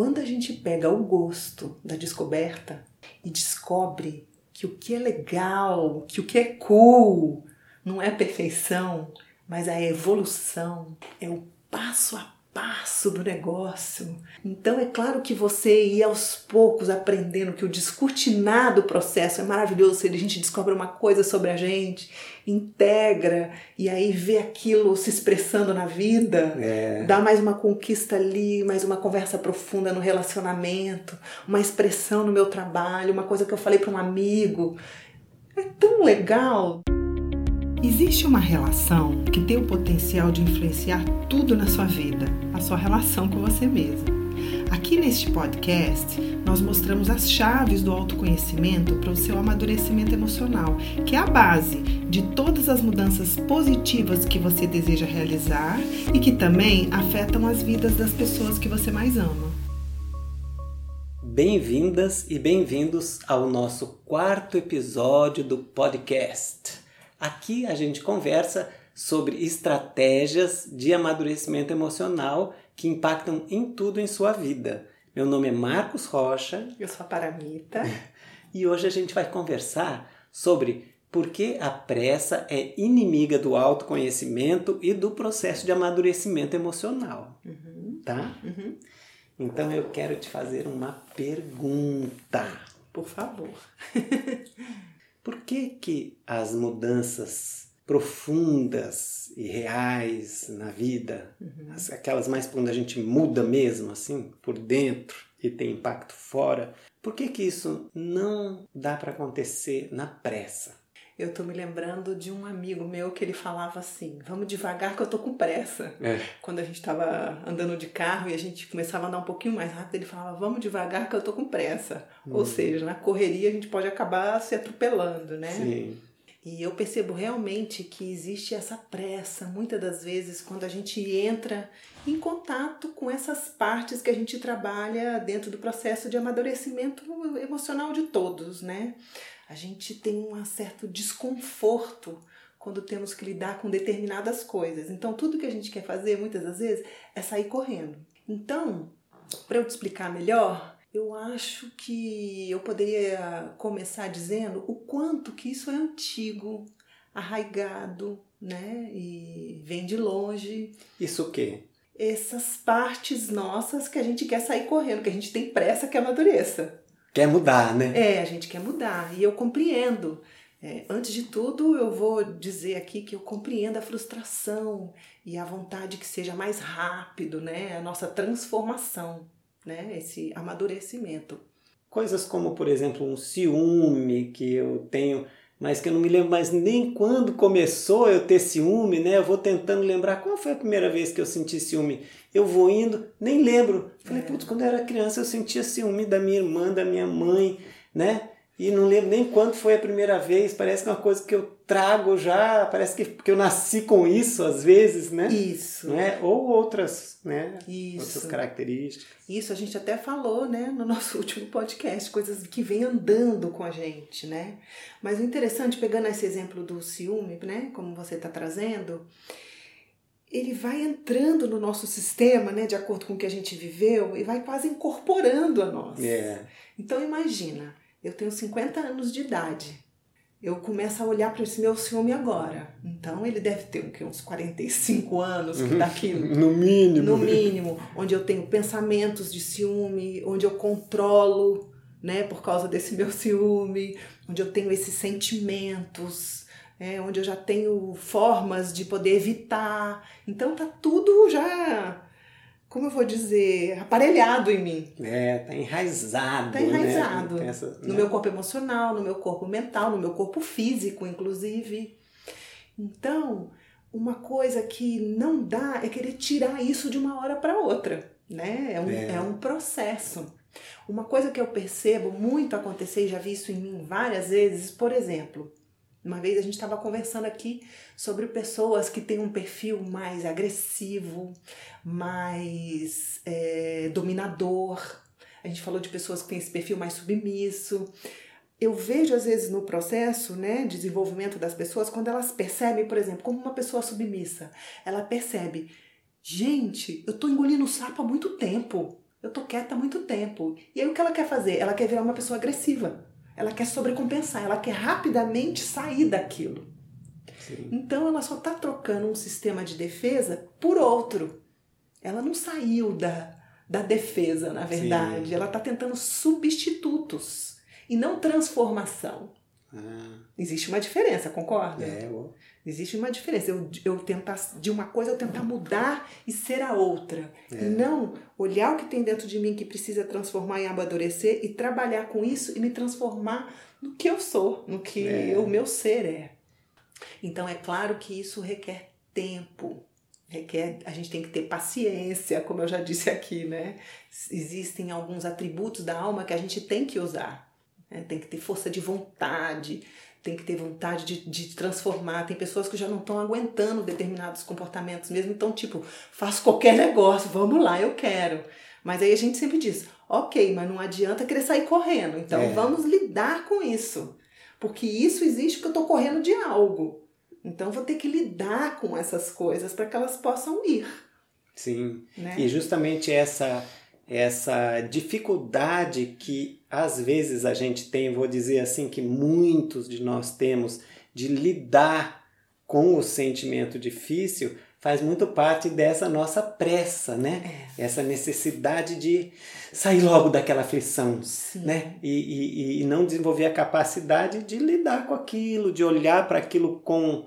quando a gente pega o gosto da descoberta e descobre que o que é legal, que o que é cool, não é perfeição, mas a evolução, é o passo a passo do negócio. Então é claro que você ir aos poucos aprendendo que o descortinar do processo é maravilhoso, se a gente descobre uma coisa sobre a gente, integra e aí vê aquilo se expressando na vida, é. dá mais uma conquista ali, mais uma conversa profunda no relacionamento, uma expressão no meu trabalho, uma coisa que eu falei para um amigo. É tão legal. Existe uma relação que tem o potencial de influenciar tudo na sua vida, a sua relação com você mesmo. Aqui neste podcast, nós mostramos as chaves do autoconhecimento para o seu amadurecimento emocional, que é a base de todas as mudanças positivas que você deseja realizar e que também afetam as vidas das pessoas que você mais ama. Bem-vindas e bem-vindos ao nosso quarto episódio do podcast. Aqui a gente conversa sobre estratégias de amadurecimento emocional que impactam em tudo em sua vida. Meu nome é Marcos Rocha. Eu sou a Paramita. E hoje a gente vai conversar sobre por que a pressa é inimiga do autoconhecimento e do processo de amadurecimento emocional. Uhum. Tá? Uhum. Então eu quero te fazer uma pergunta. Por favor. Por que, que as mudanças profundas e reais na vida, uhum. aquelas mais quando a gente muda mesmo, assim, por dentro e tem impacto fora, por que, que isso não dá para acontecer na pressa? Eu tô me lembrando de um amigo meu que ele falava assim: vamos devagar que eu tô com pressa. É. Quando a gente tava andando de carro e a gente começava a andar um pouquinho mais rápido, ele falava: vamos devagar que eu tô com pressa. Hum. Ou seja, na correria a gente pode acabar se atropelando, né? Sim. E eu percebo realmente que existe essa pressa, muitas das vezes, quando a gente entra em contato com essas partes que a gente trabalha dentro do processo de amadurecimento emocional de todos, né? A gente tem um certo desconforto quando temos que lidar com determinadas coisas. Então, tudo que a gente quer fazer, muitas das vezes, é sair correndo. Então, para eu te explicar melhor, eu acho que eu poderia começar dizendo o quanto que isso é antigo, arraigado, né? E vem de longe. Isso o quê? Essas partes nossas que a gente quer sair correndo, que a gente tem pressa que amadureça. Quer mudar, né? É, a gente quer mudar. E eu compreendo. É, antes de tudo, eu vou dizer aqui que eu compreendo a frustração e a vontade que seja mais rápido, né? A nossa transformação né? Esse amadurecimento. Coisas como, por exemplo, um ciúme que eu tenho, mas que eu não me lembro mais nem quando começou eu ter ciúme, né? Eu vou tentando lembrar qual foi a primeira vez que eu senti ciúme. Eu vou indo, nem lembro. Falei, é. putz, quando eu era criança eu sentia ciúme da minha irmã, da minha mãe, né? E não lembro nem quando foi a primeira vez. Parece que é uma coisa que eu trago já, parece que, que eu nasci com isso às vezes, né? Isso. Né? Ou outras, né? Isso. Outras características. Isso, a gente até falou, né, no nosso último podcast, coisas que vêm andando com a gente, né? Mas o interessante, pegando esse exemplo do ciúme, né, como você está trazendo, ele vai entrando no nosso sistema, né, de acordo com o que a gente viveu, e vai quase incorporando a nós. É. Então imagina, eu tenho 50 anos de idade. Eu começo a olhar para esse meu ciúme agora. Então ele deve ter o uns 45 anos que daqui no mínimo. No mínimo, onde eu tenho pensamentos de ciúme, onde eu controlo, né, por causa desse meu ciúme, onde eu tenho esses sentimentos, é, onde eu já tenho formas de poder evitar. Então tá tudo já como eu vou dizer, aparelhado em mim. É, tá enraizado. Tá enraizado. Né? Essa, no né? meu corpo emocional, no meu corpo mental, no meu corpo físico, inclusive. Então, uma coisa que não dá é querer tirar isso de uma hora para outra, né? É um, é. é um processo. Uma coisa que eu percebo muito acontecer, e já vi isso em mim várias vezes, por exemplo, uma vez a gente estava conversando aqui sobre pessoas que têm um perfil mais agressivo, mais é, dominador. A gente falou de pessoas que têm esse perfil mais submisso. Eu vejo às vezes no processo, né, de desenvolvimento das pessoas, quando elas percebem, por exemplo, como uma pessoa submissa, ela percebe, gente, eu tô engolindo sapo há muito tempo. Eu tô quieta há muito tempo. E aí o que ela quer fazer? Ela quer virar uma pessoa agressiva. Ela quer sobrecompensar, ela quer rapidamente sair daquilo. Sim. Então ela só está trocando um sistema de defesa por outro. Ela não saiu da, da defesa, na verdade. Sim. Ela está tentando substitutos e não transformação. Ah. Existe uma diferença, concorda? É, eu... Existe uma diferença. Eu, eu tentar, de uma coisa, eu tentar mudar e ser a outra. É. E não olhar o que tem dentro de mim que precisa transformar e amadurecer e trabalhar com isso e me transformar no que eu sou, no que é. o meu ser é. Então é claro que isso requer tempo. Requer, a gente tem que ter paciência, como eu já disse aqui, né? Existem alguns atributos da alma que a gente tem que usar. Né? Tem que ter força de vontade, tem que ter vontade de, de transformar. Tem pessoas que já não estão aguentando determinados comportamentos mesmo, então, tipo, faço qualquer negócio, vamos lá, eu quero. Mas aí a gente sempre diz, ok, mas não adianta querer sair correndo, então é. vamos lidar com isso. Porque isso existe porque eu estou correndo de algo. Então vou ter que lidar com essas coisas para que elas possam ir. Sim. Né? E justamente essa essa dificuldade que às vezes a gente tem, vou dizer assim que muitos de nós temos de lidar com o sentimento difícil, faz muito parte dessa nossa pressa, né? É. Essa necessidade de sair logo daquela aflição, Sim. né? E, e, e não desenvolver a capacidade de lidar com aquilo, de olhar para aquilo com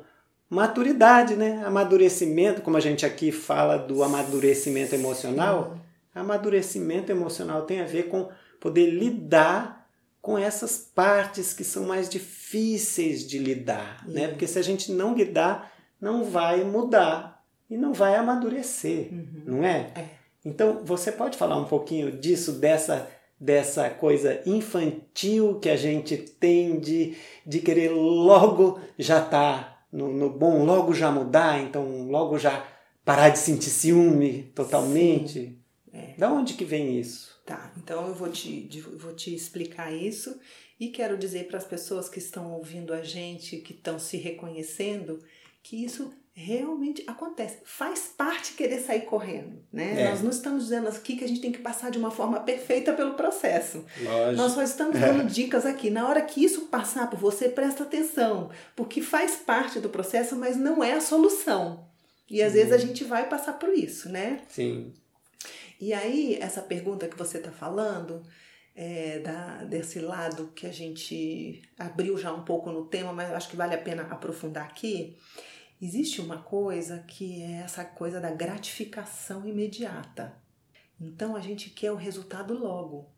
maturidade, né? Amadurecimento, como a gente aqui fala do amadurecimento emocional, amadurecimento emocional tem a ver com poder lidar com essas partes que são mais difíceis de lidar, né? Porque se a gente não lidar, não vai mudar e não vai amadurecer, uhum. não é? é? Então, você pode falar um pouquinho disso, dessa dessa coisa infantil que a gente tem de, de querer logo já estar tá no, no bom logo já mudar, então logo já parar de sentir ciúme totalmente. É. Da onde que vem isso? Tá, então eu vou te, vou te explicar isso e quero dizer para as pessoas que estão ouvindo a gente, que estão se reconhecendo, que isso realmente acontece. Faz parte querer sair correndo, né? É. Nós não estamos dizendo aqui que a gente tem que passar de uma forma perfeita pelo processo. Lógico. Nós só estamos dando é. dicas aqui. Na hora que isso passar por você, presta atenção, porque faz parte do processo, mas não é a solução. E às vezes a gente vai passar por isso, né? Sim. E aí, essa pergunta que você está falando, é, da, desse lado que a gente abriu já um pouco no tema, mas acho que vale a pena aprofundar aqui Existe uma coisa que é essa coisa da gratificação imediata. Então a gente quer o resultado logo.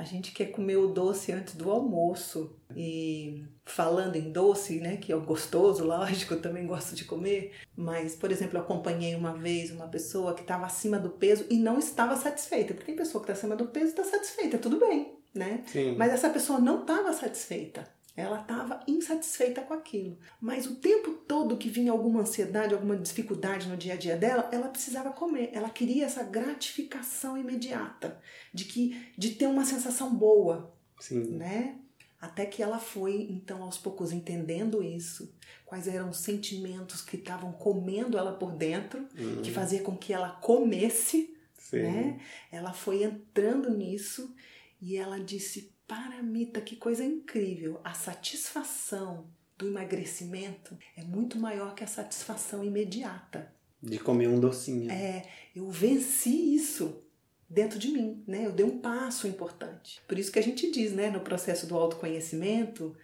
A gente quer comer o doce antes do almoço. E falando em doce, né, que é gostoso, lógico, eu também gosto de comer. Mas, por exemplo, eu acompanhei uma vez uma pessoa que estava acima do peso e não estava satisfeita. Porque tem pessoa que está acima do peso e está satisfeita, tudo bem, né? Sim. Mas essa pessoa não estava satisfeita. Ela estava insatisfeita com aquilo. Mas o tempo todo que vinha alguma ansiedade, alguma dificuldade no dia a dia dela, ela precisava comer. Ela queria essa gratificação imediata de que de ter uma sensação boa, Sim. né? Até que ela foi, então, aos poucos entendendo isso, quais eram os sentimentos que estavam comendo ela por dentro, uhum. que fazia com que ela comesse, Sim. né? Ela foi entrando nisso e ela disse: Paramita, que coisa incrível! A satisfação do emagrecimento é muito maior que a satisfação imediata. De comer um docinho. É, eu venci isso dentro de mim, né? Eu dei um passo importante. Por isso que a gente diz, né, no processo do autoconhecimento,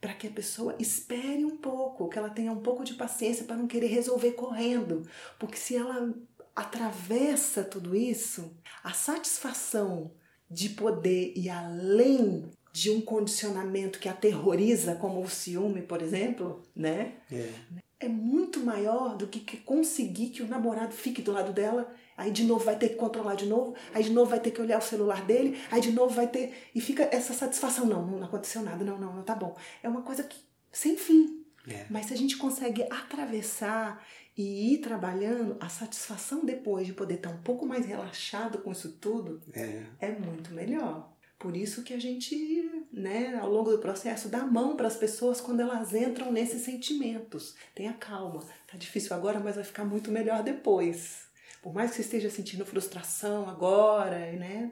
para que a pessoa espere um pouco, que ela tenha um pouco de paciência para não querer resolver correndo, porque se ela atravessa tudo isso, a satisfação de poder ir além de um condicionamento que aterroriza, como o ciúme, por exemplo, né? É. é muito maior do que conseguir que o namorado fique do lado dela, aí de novo vai ter que controlar de novo, aí de novo vai ter que olhar o celular dele, aí de novo vai ter. E fica essa satisfação: não, não aconteceu nada, não, não, não tá bom. É uma coisa que sem fim. É. Mas se a gente consegue atravessar e ir trabalhando, a satisfação depois de poder estar um pouco mais relaxado com isso tudo é, é muito melhor. Por isso que a gente, né, ao longo do processo, dá a mão para as pessoas quando elas entram nesses sentimentos. Tenha calma, tá difícil agora, mas vai ficar muito melhor depois. Por mais que você esteja sentindo frustração agora, né?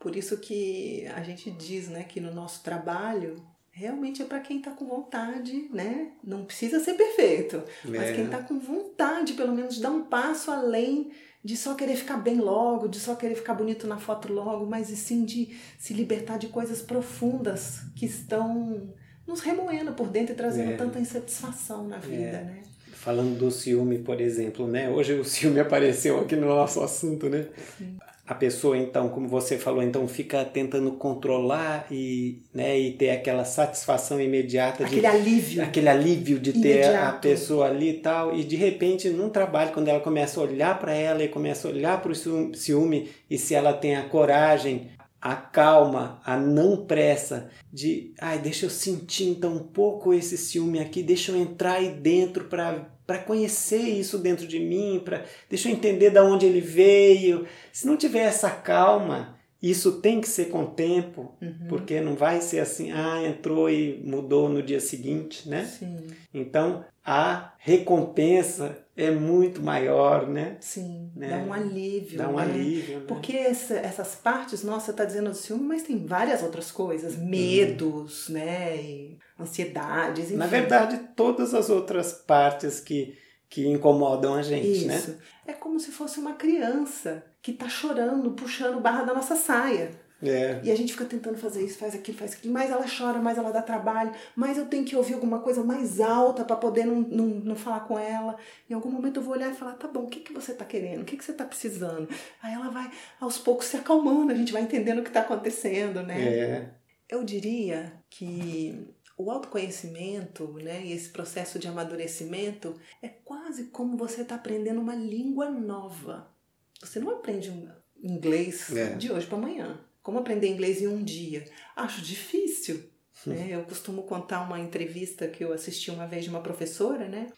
Por isso que a gente diz, né, que no nosso trabalho realmente é para quem está com vontade, né? Não precisa ser perfeito, é. mas quem está com vontade, pelo menos, de dar um passo além de só querer ficar bem logo, de só querer ficar bonito na foto logo, mas e sim de se libertar de coisas profundas que estão nos remoendo por dentro e trazendo é. tanta insatisfação na vida, é. né? Falando do ciúme, por exemplo, né? Hoje o ciúme apareceu aqui no nosso assunto, né? Sim a pessoa então, como você falou, então fica tentando controlar e, né, e ter aquela satisfação imediata aquele de, alívio, aquele alívio de ter a pessoa ali e tal, e de repente num trabalho quando ela começa a olhar para ela e começa a olhar para o ciúme e se ela tem a coragem, a calma, a não pressa de, ai, deixa eu sentir então um pouco esse ciúme aqui, deixa eu entrar aí dentro para para conhecer isso dentro de mim, para deixa eu entender de onde ele veio. Se não tiver essa calma, isso tem que ser com o tempo, uhum. porque não vai ser assim, ah, entrou e mudou no dia seguinte, né? Sim. Então, a recompensa é muito maior, né? Sim, né? dá um alívio. Dá um né? alívio. Né? Porque essa, essas partes, nossa, tá dizendo do ciúme, mas tem várias outras coisas, medos, uhum. né? E ansiedades. Enfim. Na verdade, todas as outras partes que, que incomodam a gente, né? Isso. né? É como se fosse uma criança que tá chorando, puxando barra da nossa saia. É. E a gente fica tentando fazer isso, faz aquilo, faz aquilo. Mais ela chora, mais ela dá trabalho, mais eu tenho que ouvir alguma coisa mais alta para poder não, não, não falar com ela. Em algum momento eu vou olhar e falar: tá bom, o que, que você tá querendo? O que, que você tá precisando? Aí ela vai aos poucos se acalmando, a gente vai entendendo o que tá acontecendo, né? É. Eu diria que o autoconhecimento, né, e esse processo de amadurecimento é quase como você está aprendendo uma língua nova. Você não aprende inglês é. de hoje para amanhã. Como aprender inglês em um dia? Acho difícil. Né? Eu costumo contar uma entrevista que eu assisti uma vez de uma professora, né?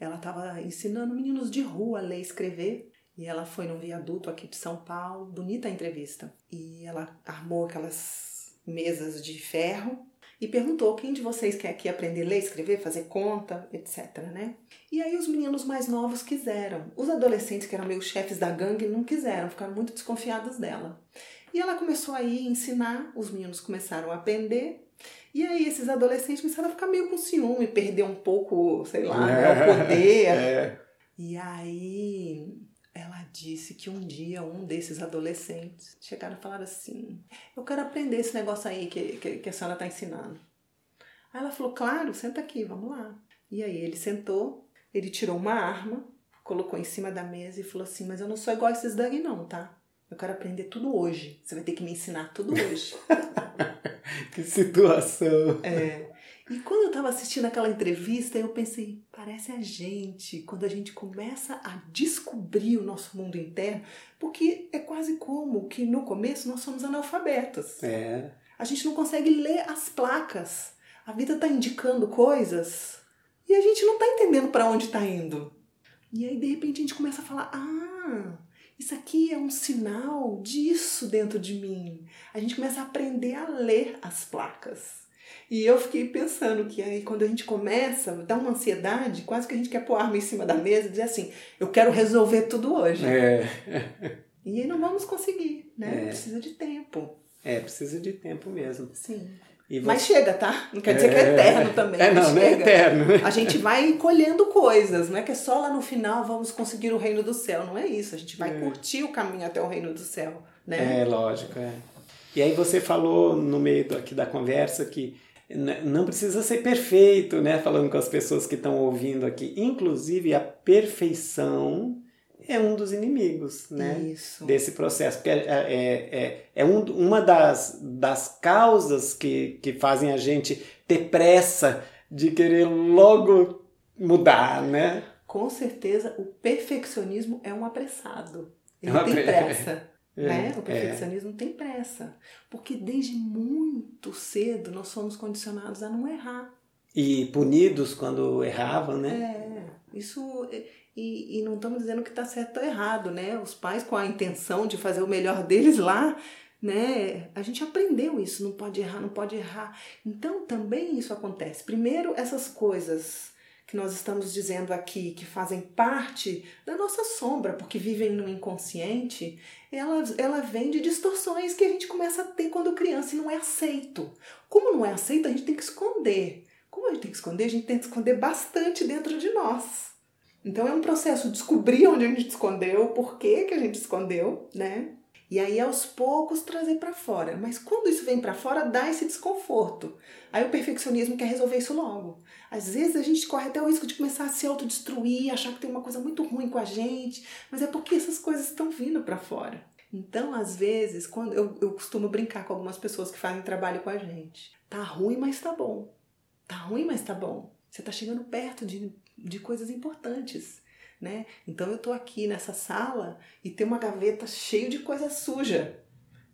Ela estava ensinando meninos de rua a ler e escrever. E ela foi num viaduto aqui de São Paulo, bonita a entrevista. E ela armou aquelas mesas de ferro e perguntou quem de vocês quer aqui aprender a ler, escrever, fazer conta, etc, né? E aí os meninos mais novos quiseram. Os adolescentes que eram meio chefes da gangue não quiseram, ficaram muito desconfiados dela. E ela começou aí a ensinar, os meninos começaram a aprender. E aí esses adolescentes começaram a ficar meio com ciúme, perder um pouco, sei lá, né, o poder. É. E aí disse que um dia um desses adolescentes chegaram e falaram assim: Eu quero aprender esse negócio aí que, que, que a senhora está ensinando. Aí ela falou: Claro, senta aqui, vamos lá. E aí ele sentou, ele tirou uma arma, colocou em cima da mesa e falou assim: Mas eu não sou igual a esses daqui, não, tá? Eu quero aprender tudo hoje. Você vai ter que me ensinar tudo hoje. que situação. É. E quando eu estava assistindo aquela entrevista, eu pensei, parece a gente, quando a gente começa a descobrir o nosso mundo interno, porque é quase como que no começo nós somos analfabetos. É. A gente não consegue ler as placas. A vida está indicando coisas e a gente não está entendendo para onde está indo. E aí, de repente, a gente começa a falar: ah, isso aqui é um sinal disso dentro de mim. A gente começa a aprender a ler as placas. E eu fiquei pensando que aí quando a gente começa, dá uma ansiedade, quase que a gente quer pôr a arma em cima da mesa e dizer assim, eu quero resolver tudo hoje. É. E aí não vamos conseguir, né? É. Precisa de tempo. É, precisa de tempo mesmo. Sim. Você... Mas chega, tá? Não quer dizer é... que é eterno também. É, não, não é eterno. A gente vai colhendo coisas, não é que é só lá no final vamos conseguir o reino do céu. Não é isso. A gente vai é. curtir o caminho até o reino do céu, né? É, lógico, é. E aí você falou no meio aqui da conversa que não precisa ser perfeito, né? Falando com as pessoas que estão ouvindo aqui. Inclusive, a perfeição é um dos inimigos né, Isso. desse processo. Porque é, é, é, é um, uma das, das causas que, que fazem a gente ter pressa de querer logo mudar, né? Com certeza, o perfeccionismo é um apressado. Ele é tem pressa. É, né? O perfeccionismo tem pressa. Porque desde muito cedo nós somos condicionados a não errar. E punidos quando erravam, né? É, isso e, e não estamos dizendo que está certo ou errado, né? Os pais com a intenção de fazer o melhor deles lá, né? A gente aprendeu isso, não pode errar, não pode errar. Então também isso acontece. Primeiro, essas coisas que nós estamos dizendo aqui, que fazem parte da nossa sombra, porque vivem no inconsciente, ela, ela vem de distorções que a gente começa a ter quando criança e não é aceito. Como não é aceito, a gente tem que esconder. Como a gente tem que esconder, a gente tem que esconder bastante dentro de nós. Então é um processo descobrir onde a gente escondeu, por que, que a gente escondeu, né? E aí aos poucos trazer para fora. Mas quando isso vem para fora, dá esse desconforto. Aí o perfeccionismo quer resolver isso logo. Às vezes a gente corre até o risco de começar a se autodestruir, achar que tem uma coisa muito ruim com a gente, mas é porque essas coisas estão vindo para fora. Então, às vezes, quando eu, eu costumo brincar com algumas pessoas que fazem trabalho com a gente. Tá ruim, mas tá bom. Tá ruim, mas tá bom. Você tá chegando perto de, de coisas importantes né? Então eu tô aqui nessa sala e tem uma gaveta cheia de coisa suja.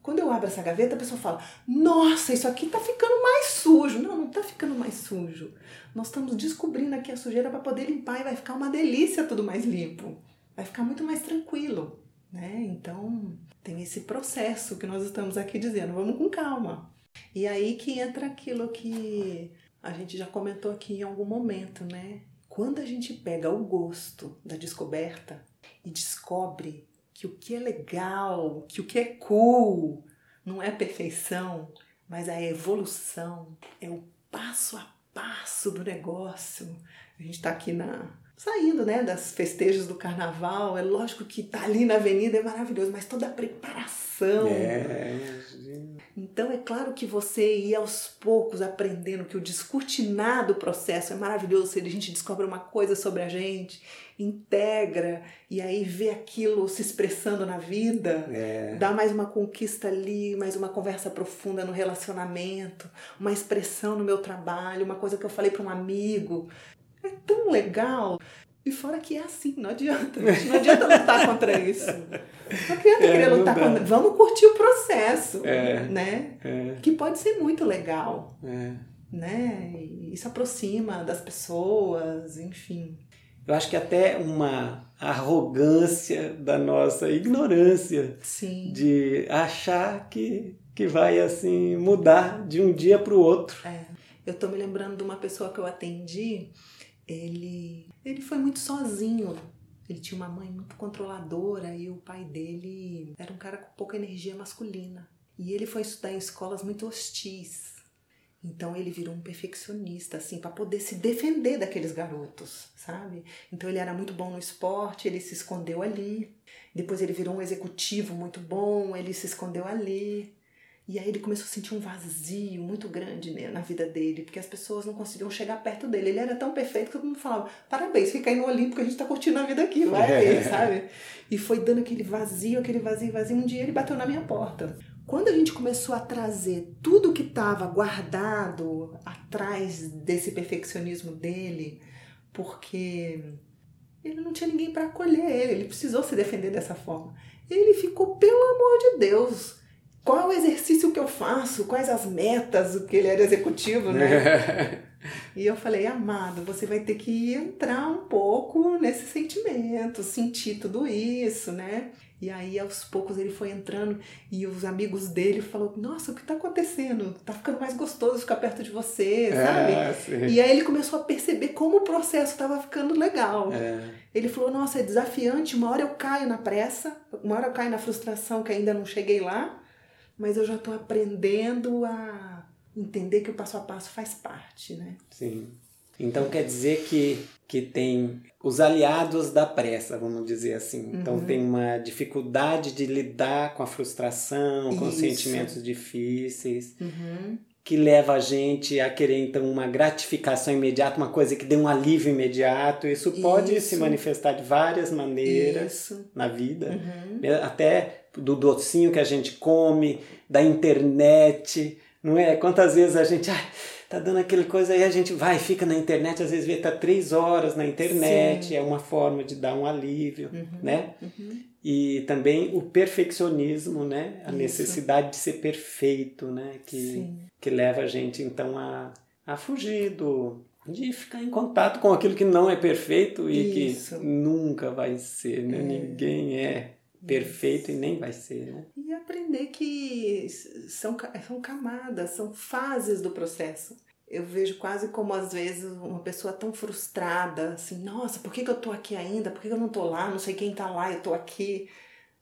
Quando eu abro essa gaveta, a pessoa fala: Nossa, isso aqui tá ficando mais sujo. Não, não tá ficando mais sujo. Nós estamos descobrindo aqui a sujeira para poder limpar e vai ficar uma delícia tudo mais limpo. Vai ficar muito mais tranquilo, né? Então tem esse processo que nós estamos aqui dizendo: vamos com calma. E aí que entra aquilo que a gente já comentou aqui em algum momento, né? Quando a gente pega o gosto da descoberta e descobre que o que é legal, que o que é cool, não é perfeição, mas a evolução, é o passo a passo do negócio. A gente está aqui na saindo, né, das festejos do carnaval. É lógico que tá ali na avenida é maravilhoso, mas toda a preparação. É, então é claro que você ir aos poucos aprendendo que o descortinar do processo é maravilhoso, se a gente descobre uma coisa sobre a gente, integra e aí vê aquilo se expressando na vida, é. dá mais uma conquista ali, mais uma conversa profunda no relacionamento, uma expressão no meu trabalho, uma coisa que eu falei para um amigo. É tão legal. E fora que é assim, não adianta. Não adianta lutar contra isso. Não adianta é, querer lutar contra. Vamos curtir o processo, é, né? É. Que pode ser muito legal. É. Né? E isso aproxima das pessoas, enfim. Eu acho que até uma arrogância da nossa ignorância Sim. de achar que, que vai assim mudar de um dia para o outro. É. Eu tô me lembrando de uma pessoa que eu atendi ele, ele foi muito sozinho. Ele tinha uma mãe muito controladora e o pai dele era um cara com pouca energia masculina. E ele foi estudar em escolas muito hostis. Então ele virou um perfeccionista, assim, para poder se defender daqueles garotos, sabe? Então ele era muito bom no esporte, ele se escondeu ali. Depois ele virou um executivo muito bom, ele se escondeu ali. E aí ele começou a sentir um vazio muito grande né, na vida dele, porque as pessoas não conseguiam chegar perto dele. Ele era tão perfeito que todo mundo falava: parabéns, fica aí no que a gente tá curtindo a vida aqui, vai aí, sabe? E foi dando aquele vazio, aquele vazio, vazio. Um dia ele bateu na minha porta. Quando a gente começou a trazer tudo que estava guardado atrás desse perfeccionismo dele, porque ele não tinha ninguém para acolher ele, ele precisou se defender dessa forma. Ele ficou, pelo amor de Deus, qual é o exercício que eu faço, quais as metas, o que ele era executivo, né? e eu falei, amado, você vai ter que entrar um pouco nesse sentimento, sentir tudo isso, né? E aí, aos poucos, ele foi entrando e os amigos dele falaram: Nossa, o que está acontecendo? Tá ficando mais gostoso ficar perto de você, é, sabe? É, e aí ele começou a perceber como o processo estava ficando legal. É. Ele falou: Nossa, é desafiante. Uma hora eu caio na pressa, uma hora eu caio na frustração que ainda não cheguei lá mas eu já estou aprendendo a entender que o passo a passo faz parte, né? Sim. Então quer dizer que, que tem os aliados da pressa, vamos dizer assim. Então Uhum. tem uma dificuldade de lidar com a frustração, com os sentimentos difíceis, Uhum. que leva a gente a querer então uma gratificação imediata, uma coisa que dê um alívio imediato. Isso pode Isso. se manifestar de várias maneiras Isso. na vida, Uhum. até do docinho que a gente come, da internet, não é? Quantas vezes a gente ai, tá dando aquele coisa aí a gente vai fica na internet às vezes vê tá três horas na internet Sim. é uma forma de dar um alívio, Uhum. né? Uhum. E também o perfeccionismo, né? A Isso. necessidade de ser perfeito, né? Que Sim. que leva a gente então a, a fugir do de ficar em contato com aquilo que não é perfeito e Isso. que nunca vai ser, né? É. Ninguém é perfeito e nem vai ser, né? E aprender que são, são camadas, são fases do processo. eu vejo quase como às vezes uma pessoa tão frustrada, assim, nossa, por que, que eu tô aqui ainda? Por que, que eu não tô lá? Não sei quem tá lá, eu tô aqui.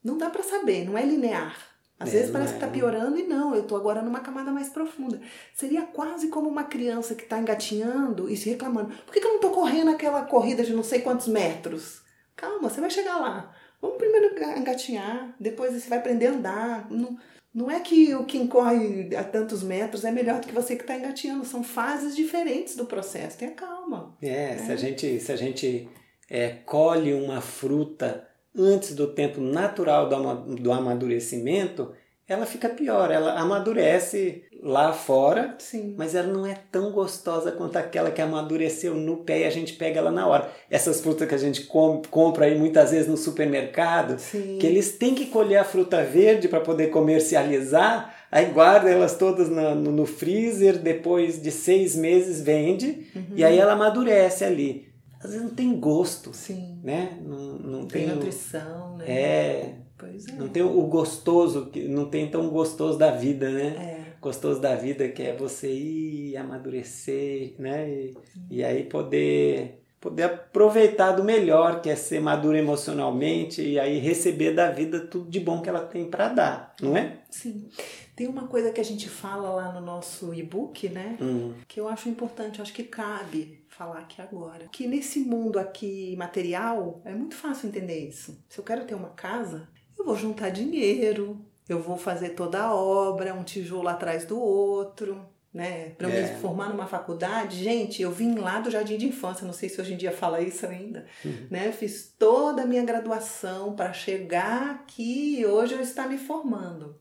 Não dá para saber, não é linear. Às é, vezes parece é. que tá piorando e não, eu tô agora numa camada mais profunda. Seria quase como uma criança que tá engatinhando e se reclamando. Por que, que eu não tô correndo aquela corrida de não sei quantos metros? Calma, você vai chegar lá. Vamos primeiro engatinhar, depois você vai aprender a andar. Não, não é que o quem corre a tantos metros é melhor do que você que está engatinhando. São fases diferentes do processo. Tenha calma. É, é. se a gente, se a gente é, colhe uma fruta antes do tempo natural do, do amadurecimento, ela fica pior, ela amadurece lá fora, Sim. mas ela não é tão gostosa quanto aquela que amadureceu no pé e a gente pega ela na hora. Essas frutas que a gente com, compra aí muitas vezes no supermercado, Sim. que eles têm que colher a fruta verde para poder comercializar, aí guarda elas todas no, no, no, freezer, depois de seis meses vende uhum. e aí ela amadurece ali. Às vezes não tem gosto, Sim. né? Não, não tem, tem nutrição, né? É, Pois é. Não tem o gostoso, não tem tão gostoso da vida, né? É. Gostoso da vida que é você ir amadurecer, né? E, e aí poder poder aproveitar do melhor, que é ser maduro emocionalmente e aí receber da vida tudo de bom que ela tem para dar, não é? Sim. Tem uma coisa que a gente fala lá no nosso e-book, né? Hum. Que eu acho importante, acho que cabe falar aqui agora. Que nesse mundo aqui material, é muito fácil entender isso. Se eu quero ter uma casa, eu vou juntar dinheiro, eu vou fazer toda a obra, um tijolo atrás do outro, né? Para é. me formar numa faculdade, gente, eu vim lá do jardim de infância, não sei se hoje em dia fala isso ainda, uhum. né? Fiz toda a minha graduação para chegar aqui e hoje eu estar me formando.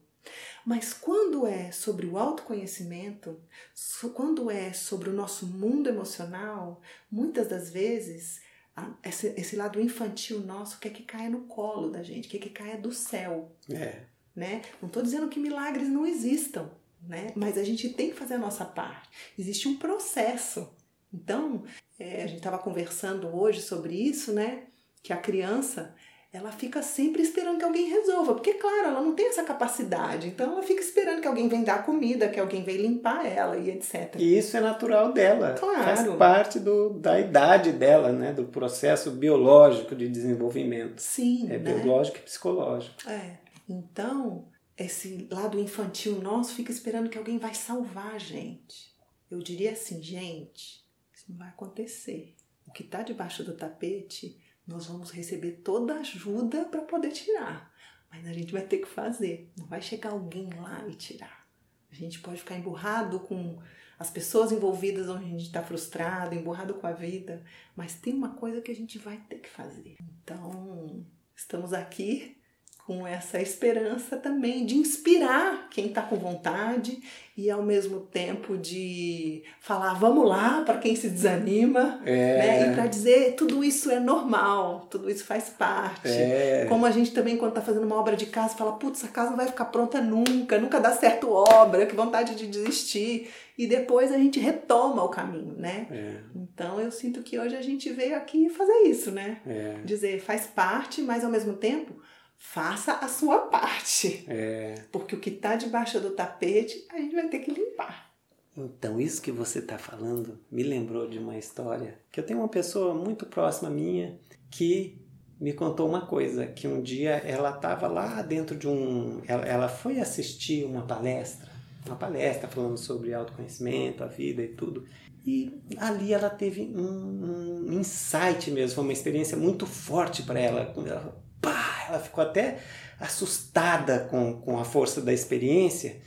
Mas quando é sobre o autoconhecimento, quando é sobre o nosso mundo emocional, muitas das vezes esse, esse lado infantil nosso quer que caia no colo da gente, quer que caia do céu. É. Né? Não estou dizendo que milagres não existam, né? mas a gente tem que fazer a nossa parte. Existe um processo. Então, é, a gente estava conversando hoje sobre isso, né? Que a criança ela fica sempre esperando que alguém resolva, porque claro, ela não tem essa capacidade, então ela fica esperando que alguém venha dar comida, que alguém venha limpar ela e etc. E isso é natural dela, claro. faz parte do, da idade dela, né, do processo biológico de desenvolvimento. Sim, é né? biológico e psicológico. É. Então, esse lado infantil nosso fica esperando que alguém vai salvar a gente. Eu diria assim, gente, isso não vai acontecer. O que está debaixo do tapete nós vamos receber toda a ajuda para poder tirar. Mas a gente vai ter que fazer. Não vai chegar alguém lá e tirar. A gente pode ficar emburrado com as pessoas envolvidas onde a gente está frustrado, emburrado com a vida, mas tem uma coisa que a gente vai ter que fazer. Então, estamos aqui com essa esperança também de inspirar quem está com vontade e ao mesmo tempo de falar vamos lá para quem se desanima é. né? e para dizer tudo isso é normal, tudo isso faz parte. É. Como a gente também quando está fazendo uma obra de casa fala putz, essa casa não vai ficar pronta nunca, nunca dá certo obra, que vontade de desistir e depois a gente retoma o caminho, né? É. Então eu sinto que hoje a gente veio aqui fazer isso, né? É. Dizer faz parte, mas ao mesmo tempo faça a sua parte. É. Porque o que está debaixo do tapete, a gente vai ter que limpar. Então, isso que você está falando me lembrou de uma história que eu tenho uma pessoa muito próxima minha que me contou uma coisa, que um dia ela estava lá dentro de um... Ela, ela foi assistir uma palestra, uma palestra falando sobre autoconhecimento, a vida e tudo. E ali ela teve um, um insight mesmo, foi uma experiência muito forte para ela. Ela ela ficou até assustada com, com a força da experiência,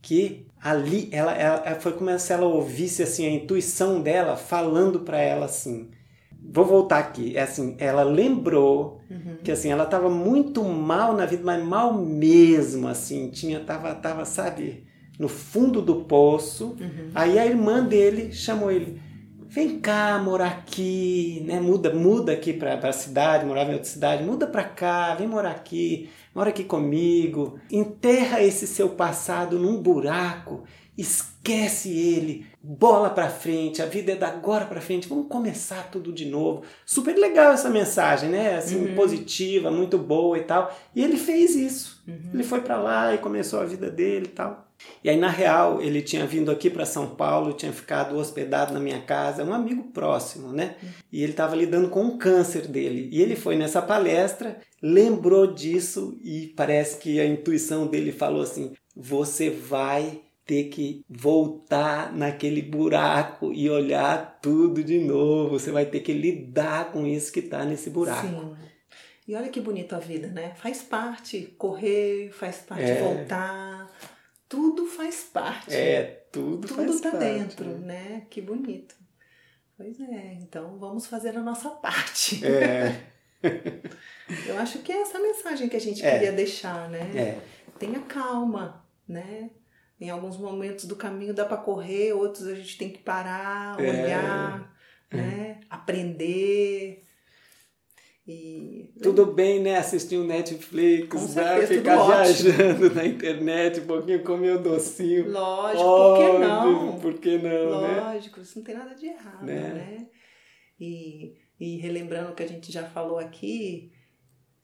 que ali ela, ela foi como se ela ouvisse assim a intuição dela falando para ela assim. Vou voltar aqui, é assim, ela lembrou uhum. que assim, ela estava muito mal na vida, mas mal mesmo, assim, tinha tava tava, sabe, no fundo do poço. Uhum. Aí a irmã dele chamou ele: vem cá morar aqui, né? Muda, muda aqui para a cidade, morava em outra cidade, muda para cá, vem morar aqui, mora aqui comigo, enterra esse seu passado num buraco esquece ele, bola para frente, a vida é da agora para frente, vamos começar tudo de novo. Super legal essa mensagem, né? Assim, uhum. positiva, muito boa e tal. E ele fez isso. Uhum. Ele foi para lá e começou a vida dele e tal. E aí, na real, ele tinha vindo aqui para São Paulo, tinha ficado hospedado na minha casa, um amigo próximo, né? Uhum. E ele estava lidando com o câncer dele. E ele foi nessa palestra, lembrou disso e parece que a intuição dele falou assim: você vai ter que voltar naquele buraco e olhar tudo de novo. Você vai ter que lidar com isso que está nesse buraco. Sim. E olha que bonita a vida, né? Faz parte correr, faz parte é. voltar. Tudo faz parte. É, tudo, tudo faz tá parte. Tudo dentro, né? né? Que bonito. Pois é, então vamos fazer a nossa parte. É. Eu acho que é essa mensagem que a gente é. queria deixar, né? É. Tenha calma, né? Em alguns momentos do caminho dá para correr, outros a gente tem que parar, é. olhar, é. né? Aprender. E... Tudo bem, né? Assistir um Netflix, né? ficar viajando ótimo. na internet um pouquinho, comer um docinho. Lógico, Óbvio, por que não? Por que não, né? Lógico, né? isso não tem nada de errado, né? né? E, e relembrando o que a gente já falou aqui,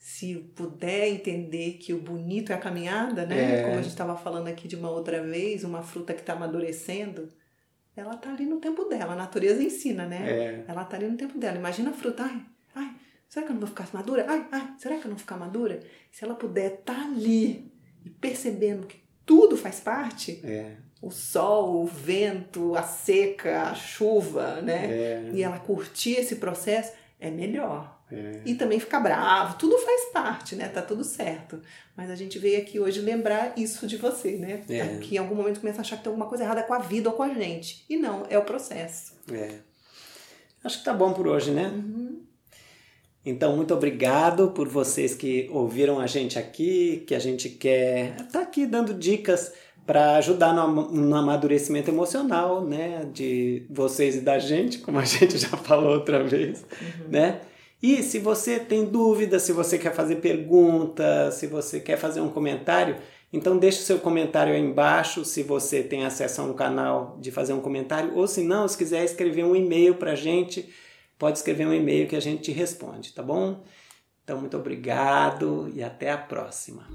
se puder entender que o bonito é a caminhada, né? É. Como a gente estava falando aqui de uma outra vez, uma fruta que está amadurecendo, ela está ali no tempo dela. A natureza ensina, né? É. Ela está ali no tempo dela. Imagina a fruta, ai, ai, será que eu não vou ficar madura? Ai, ai, será que eu não vou ficar madura? Se ela puder estar tá ali e percebendo que tudo faz parte, é. o sol, o vento, a seca, a chuva, né? É. E ela curtir esse processo, é melhor. É. E também ficar bravo, tudo faz parte, né? Tá tudo certo. Mas a gente veio aqui hoje lembrar isso de você, né? É. Que em algum momento começa a achar que tem alguma coisa errada com a vida ou com a gente. E não, é o processo. É. Acho que tá bom por hoje, né? Uhum. Então, muito obrigado por vocês que ouviram a gente aqui, que a gente quer tá aqui dando dicas para ajudar no, no, amadurecimento emocional, né, de vocês e da gente, como a gente já falou outra vez, uhum. né? E se você tem dúvida, se você quer fazer pergunta, se você quer fazer um comentário, então deixe seu comentário aí embaixo, se você tem acesso a um canal de fazer um comentário, ou se não, se quiser escrever um e-mail para a gente, pode escrever um e-mail que a gente te responde, tá bom? Então, muito obrigado e até a próxima.